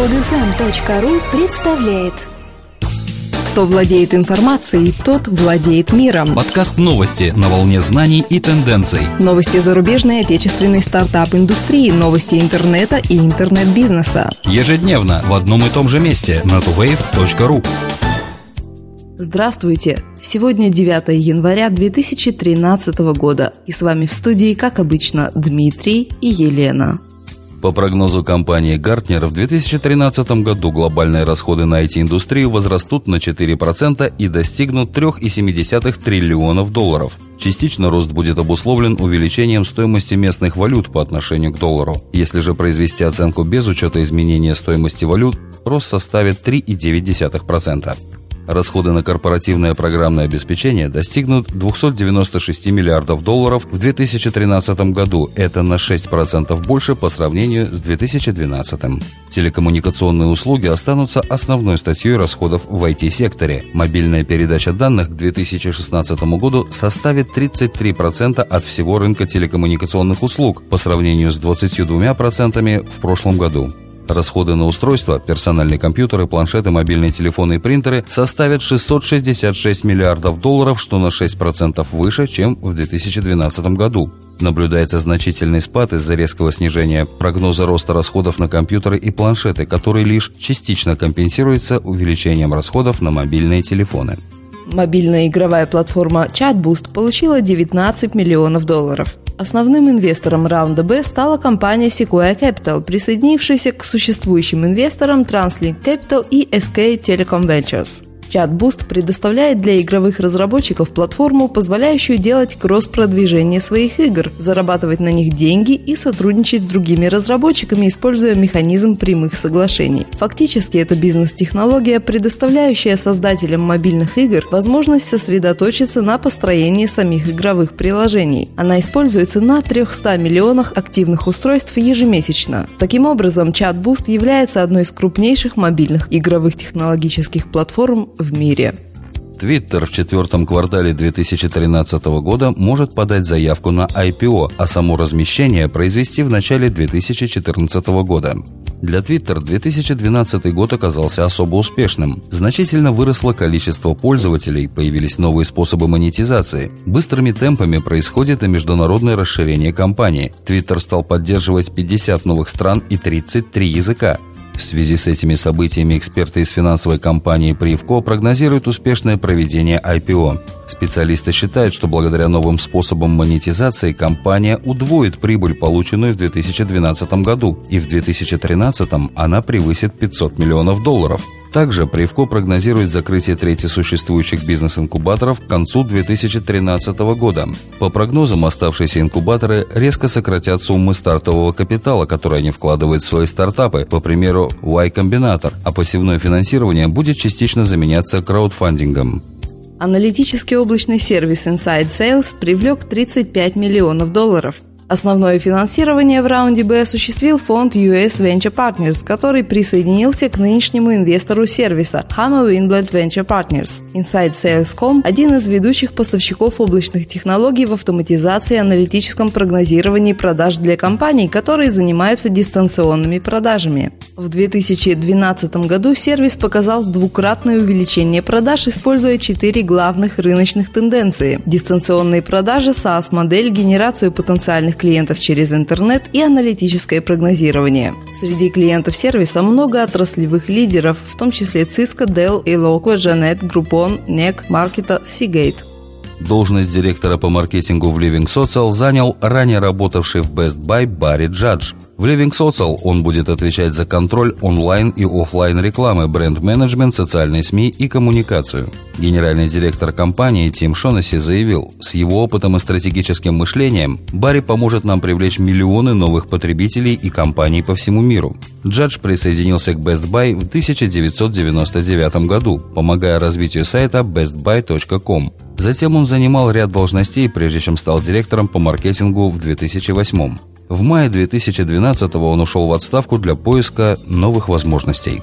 Подфм.ру представляет Кто владеет информацией, тот владеет миром. Подкаст новости на волне знаний и тенденций. Новости зарубежной и отечественной стартап-индустрии, новости интернета и интернет-бизнеса. Ежедневно в одном и том же месте на tuwave.ru. Здравствуйте! Сегодня 9 января 2013 года. И с вами в студии, как обычно, Дмитрий и Елена. По прогнозу компании Gartner, в 2013 году глобальные расходы на IT-индустрию возрастут на 4% и достигнут 3,7 триллионов долларов. Частично рост будет обусловлен увеличением стоимости местных валют по отношению к доллару. Если же произвести оценку без учета изменения стоимости валют, рост составит 3,9%. Расходы на корпоративное программное обеспечение достигнут 296 миллиардов долларов в 2013 году. Это на 6% больше по сравнению с 2012. Телекоммуникационные услуги останутся основной статьей расходов в IT-секторе. Мобильная передача данных к 2016 году составит 33% от всего рынка телекоммуникационных услуг по сравнению с 22% в прошлом году. Расходы на устройства, персональные компьютеры, планшеты, мобильные телефоны и принтеры составят 666 миллиардов долларов, что на 6% выше, чем в 2012 году. Наблюдается значительный спад из-за резкого снижения прогноза роста расходов на компьютеры и планшеты, который лишь частично компенсируется увеличением расходов на мобильные телефоны. Мобильная игровая платформа ChatBoost получила 19 миллионов долларов. Основным инвестором раунда Б стала компания Sequoia Capital, присоединившаяся к существующим инвесторам TransLink Capital и SK Telecom Ventures. ChatBoost предоставляет для игровых разработчиков платформу, позволяющую делать кросс-продвижение своих игр, зарабатывать на них деньги и сотрудничать с другими разработчиками, используя механизм прямых соглашений. Фактически это бизнес-технология, предоставляющая создателям мобильных игр возможность сосредоточиться на построении самих игровых приложений. Она используется на 300 миллионах активных устройств ежемесячно. Таким образом, ChatBoost является одной из крупнейших мобильных игровых технологических платформ в мире. Твиттер в четвертом квартале 2013 года может подать заявку на IPO, а само размещение произвести в начале 2014 года. Для Twitter 2012 год оказался особо успешным. Значительно выросло количество пользователей, появились новые способы монетизации. Быстрыми темпами происходит и международное расширение компании. Twitter стал поддерживать 50 новых стран и 33 языка. В связи с этими событиями эксперты из финансовой компании Привко прогнозируют успешное проведение IPO. Специалисты считают, что благодаря новым способам монетизации компания удвоит прибыль, полученную в 2012 году, и в 2013 она превысит 500 миллионов долларов. Также Привко прогнозирует закрытие трети существующих бизнес-инкубаторов к концу 2013 года. По прогнозам, оставшиеся инкубаторы резко сократят суммы стартового капитала, который они вкладывают в свои стартапы, по примеру Y-комбинатор, а посевное финансирование будет частично заменяться краудфандингом. Аналитический облачный сервис Inside Sales привлек 35 миллионов долларов – Основное финансирование в раунде Б осуществил фонд US Venture Partners, который присоединился к нынешнему инвестору сервиса Hammer Winblad Venture Partners. Inside Sales.com – один из ведущих поставщиков облачных технологий в автоматизации и аналитическом прогнозировании продаж для компаний, которые занимаются дистанционными продажами. В 2012 году сервис показал двукратное увеличение продаж, используя четыре главных рыночных тенденции – дистанционные продажи, SaaS-модель, генерацию потенциальных клиентов через интернет и аналитическое прогнозирование. Среди клиентов сервиса много отраслевых лидеров, в том числе Cisco, Dell, Eloqua, Janet, Groupon, NEC, Marketo, Seagate. Должность директора по маркетингу в Living Social занял ранее работавший в Best Buy Барри Джадж. В Living Social он будет отвечать за контроль онлайн и офлайн рекламы, бренд-менеджмент, социальные СМИ и коммуникацию. Генеральный директор компании Тим Шонесси заявил, с его опытом и стратегическим мышлением Барри поможет нам привлечь миллионы новых потребителей и компаний по всему миру. Джадж присоединился к Best Buy в 1999 году, помогая развитию сайта bestbuy.com. Затем он занимал ряд должностей, прежде чем стал директором по маркетингу в 2008. В мае 2012 он ушел в отставку для поиска новых возможностей.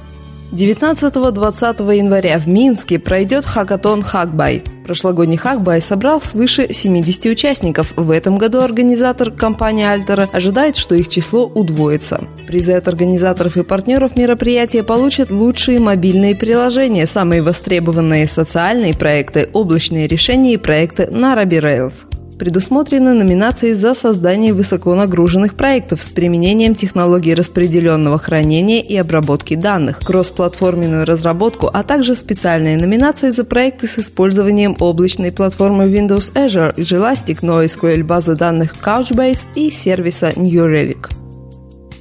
19-20 января в Минске пройдет хакатон «Хакбай». Прошлогодний «Хакбай» собрал свыше 70 участников. В этом году организатор компания «Альтера» ожидает, что их число удвоится. Призы от организаторов и партнеров мероприятия получат лучшие мобильные приложения, самые востребованные социальные проекты, облачные решения и проекты на Ruby Rails предусмотрены номинации за создание высоконагруженных проектов с применением технологий распределенного хранения и обработки данных, кроссплатформенную разработку, а также специальные номинации за проекты с использованием облачной платформы Windows Azure, Elastic, NoSQL базы данных Couchbase и сервиса New Relic.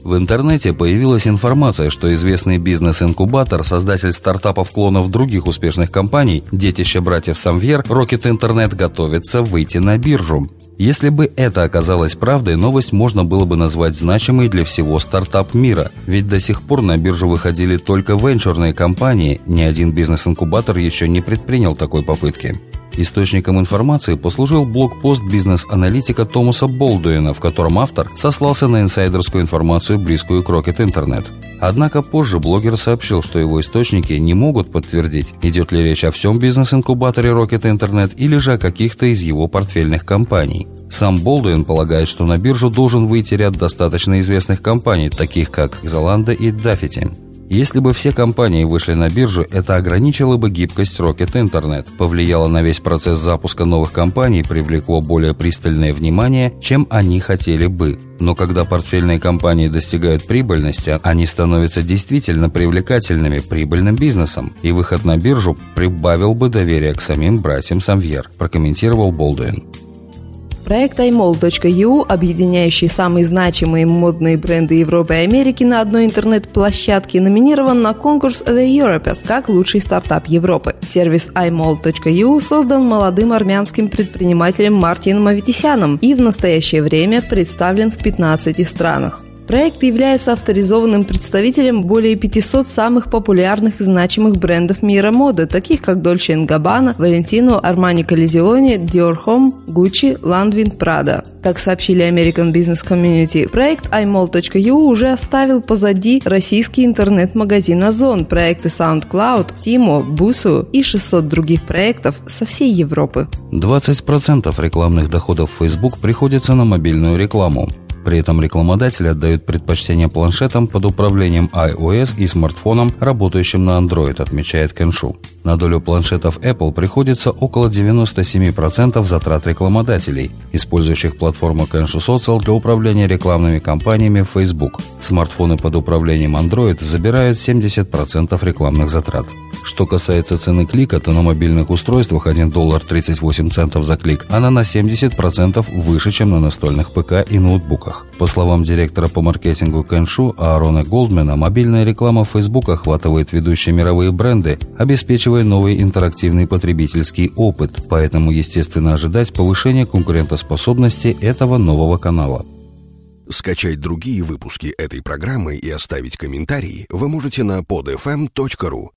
В интернете появилась информация, что известный бизнес-инкубатор, создатель стартапов-клонов других успешных компаний, детище братьев Самвер, Rocket Internet готовится выйти на биржу. Если бы это оказалось правдой, новость можно было бы назвать значимой для всего стартап мира. Ведь до сих пор на биржу выходили только венчурные компании, ни один бизнес-инкубатор еще не предпринял такой попытки. Источником информации послужил блокпост бизнес-аналитика Томаса Болдуина, в котором автор сослался на инсайдерскую информацию, близкую к Rocket Internet. Однако позже блогер сообщил, что его источники не могут подтвердить, идет ли речь о всем бизнес-инкубаторе Rocket Internet или же о каких-то из его портфельных компаний. Сам Болдуин полагает, что на биржу должен выйти ряд достаточно известных компаний, таких как Золанда и Даффити. Если бы все компании вышли на биржу, это ограничило бы гибкость Rocket Internet, повлияло на весь процесс запуска новых компаний, привлекло более пристальное внимание, чем они хотели бы. Но когда портфельные компании достигают прибыльности, они становятся действительно привлекательными, прибыльным бизнесом, и выход на биржу прибавил бы доверие к самим братьям Самвьер, прокомментировал Болдуин. Проект imall.eu, объединяющий самые значимые модные бренды Европы и Америки на одной интернет-площадке, номинирован на конкурс The Europeans как лучший стартап Европы. Сервис imall.eu создан молодым армянским предпринимателем Мартином Аветисяном и в настоящее время представлен в 15 странах. Проект является авторизованным представителем более 500 самых популярных и значимых брендов мира моды, таких как Dolce Gabbana, Valentino, Armani Collezione, Dior Home, Gucci, Landvin, Prada. Как сообщили American Business Community, проект imall.eu уже оставил позади российский интернет-магазин Озон, проекты SoundCloud, Timo, Busu и 600 других проектов со всей Европы. 20% рекламных доходов Facebook приходится на мобильную рекламу. При этом рекламодатели отдают предпочтение планшетам под управлением iOS и смартфонам, работающим на Android, отмечает Кеншу. На долю планшетов Apple приходится около 97% затрат рекламодателей, использующих платформу Kensho Social для управления рекламными кампаниями в Facebook. Смартфоны под управлением Android забирают 70% рекламных затрат. Что касается цены клика, то на мобильных устройствах 1 доллар 38 центов за клик, она на 70% выше, чем на настольных ПК и ноутбуках. По словам директора по маркетингу Кэншу Аарона Голдмена, мобильная реклама в Facebook охватывает ведущие мировые бренды, обеспечивая новый интерактивный потребительский опыт, поэтому естественно ожидать повышения конкурентоспособности этого нового канала. Скачать другие выпуски этой программы и оставить комментарии вы можете на podfm.ru.